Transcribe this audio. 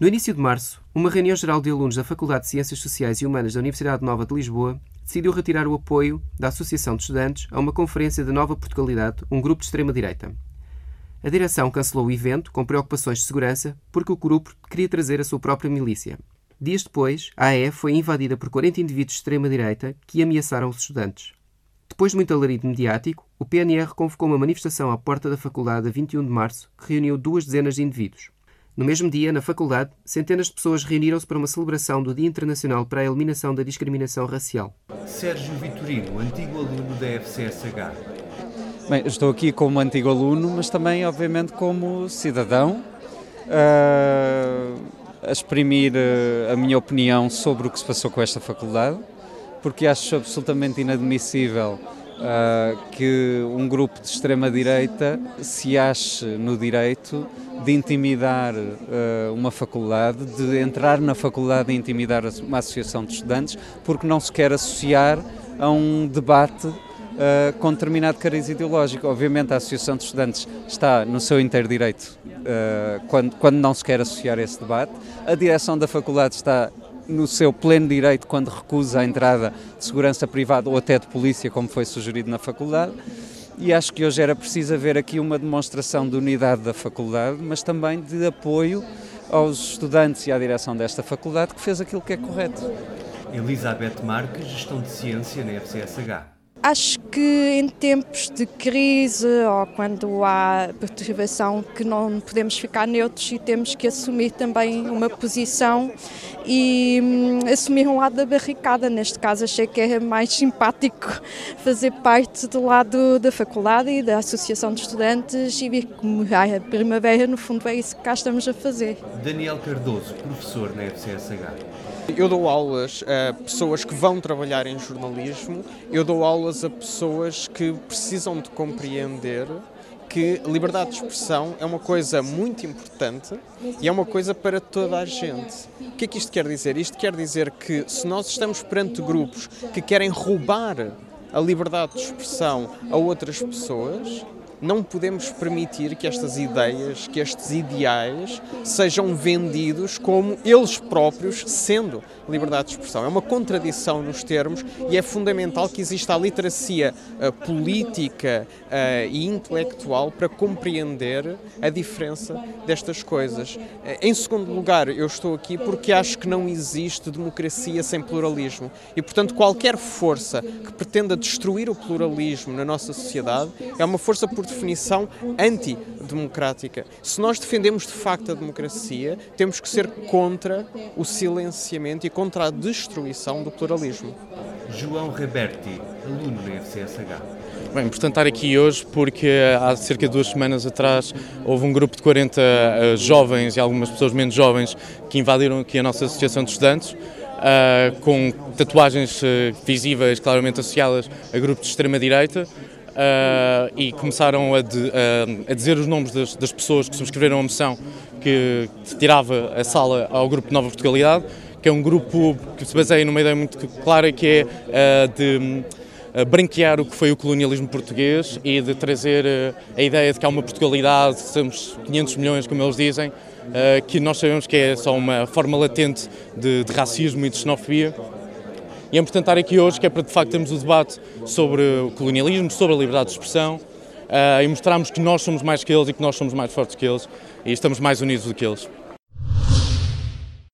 No início de março, uma reunião geral de alunos da Faculdade de Ciências Sociais e Humanas da Universidade Nova de Lisboa decidiu retirar o apoio da Associação de Estudantes a uma conferência de Nova Portugalidade, um grupo de extrema-direita. A direção cancelou o evento com preocupações de segurança porque o grupo queria trazer a sua própria milícia. Dias depois, a AE foi invadida por 40 indivíduos de extrema-direita que ameaçaram os estudantes. Depois de muito alarido mediático, o PNR convocou uma manifestação à porta da faculdade a 21 de março que reuniu duas dezenas de indivíduos. No mesmo dia, na faculdade, centenas de pessoas reuniram-se para uma celebração do Dia Internacional para a Eliminação da Discriminação Racial. Sérgio Vitorino, antigo aluno da FCSH. Bem, estou aqui como antigo aluno, mas também, obviamente, como cidadão, uh, a exprimir uh, a minha opinião sobre o que se passou com esta faculdade, porque acho absolutamente inadmissível uh, que um grupo de extrema-direita se ache no direito de intimidar uh, uma faculdade, de entrar na faculdade e intimidar uma associação de estudantes, porque não se quer associar a um debate uh, com determinado cariz ideológico. Obviamente, a Associação de Estudantes está no seu inteiro direito uh, quando, quando não se quer associar a esse debate. A direção da faculdade está no seu pleno direito quando recusa a entrada de segurança privada ou até de polícia, como foi sugerido na faculdade. E acho que hoje era preciso haver aqui uma demonstração de unidade da faculdade, mas também de apoio aos estudantes e à direção desta faculdade que fez aquilo que é correto. Elizabeth Marques, Gestão de Ciência na FCSH. Acho que em tempos de crise ou quando há perturbação que não podemos ficar neutros e temos que assumir também uma posição e hum, assumir um lado da barricada. Neste caso achei que era mais simpático fazer parte do lado da faculdade e da associação de estudantes e vir comemorar a primavera, no fundo é isso que cá estamos a fazer. Daniel Cardoso, professor na FCSH. Eu dou aulas a pessoas que vão trabalhar em jornalismo, eu dou aulas a pessoas que precisam de compreender que liberdade de expressão é uma coisa muito importante e é uma coisa para toda a gente. O que é que isto quer dizer? Isto quer dizer que se nós estamos perante grupos que querem roubar a liberdade de expressão a outras pessoas, não podemos permitir que estas ideias, que estes ideais sejam vendidos como eles próprios sendo liberdade de expressão. É uma contradição nos termos e é fundamental que exista a literacia uh, política uh, e intelectual para compreender a diferença destas coisas. Uh, em segundo lugar, eu estou aqui porque acho que não existe democracia sem pluralismo e, portanto, qualquer força que pretenda destruir o pluralismo na nossa sociedade é uma força, por definição, antidemocrática. Se nós defendemos de facto a democracia, temos que ser contra o silenciamento e contra a destruição do pluralismo. João Reberti, aluno da FCSH. Bem, portanto, estar aqui hoje porque há cerca de duas semanas atrás houve um grupo de 40 uh, jovens e algumas pessoas menos jovens que invadiram aqui a nossa Associação de Estudantes uh, com tatuagens uh, visíveis claramente associadas a grupos de extrema-direita uh, e começaram a, de, a, dizer os nomes das, das, pessoas que subscreveram a moção que tirava a sala ao grupo Nova Portugalidade, que é um grupo que se baseia numa ideia muito clara que é uh, de uh, branquear o que foi o colonialismo português e de trazer a ideia de que há uma Portugalidade, somos 500 milhões, como eles dizem, que nós sabemos que é só uma forma latente de, de racismo e de xenofobia e é importante estar aqui hoje, que é para de facto termos o debate sobre o colonialismo, sobre a liberdade de expressão uh, e mostrarmos que nós somos mais que eles e que nós somos mais fortes que eles e estamos mais unidos do que eles.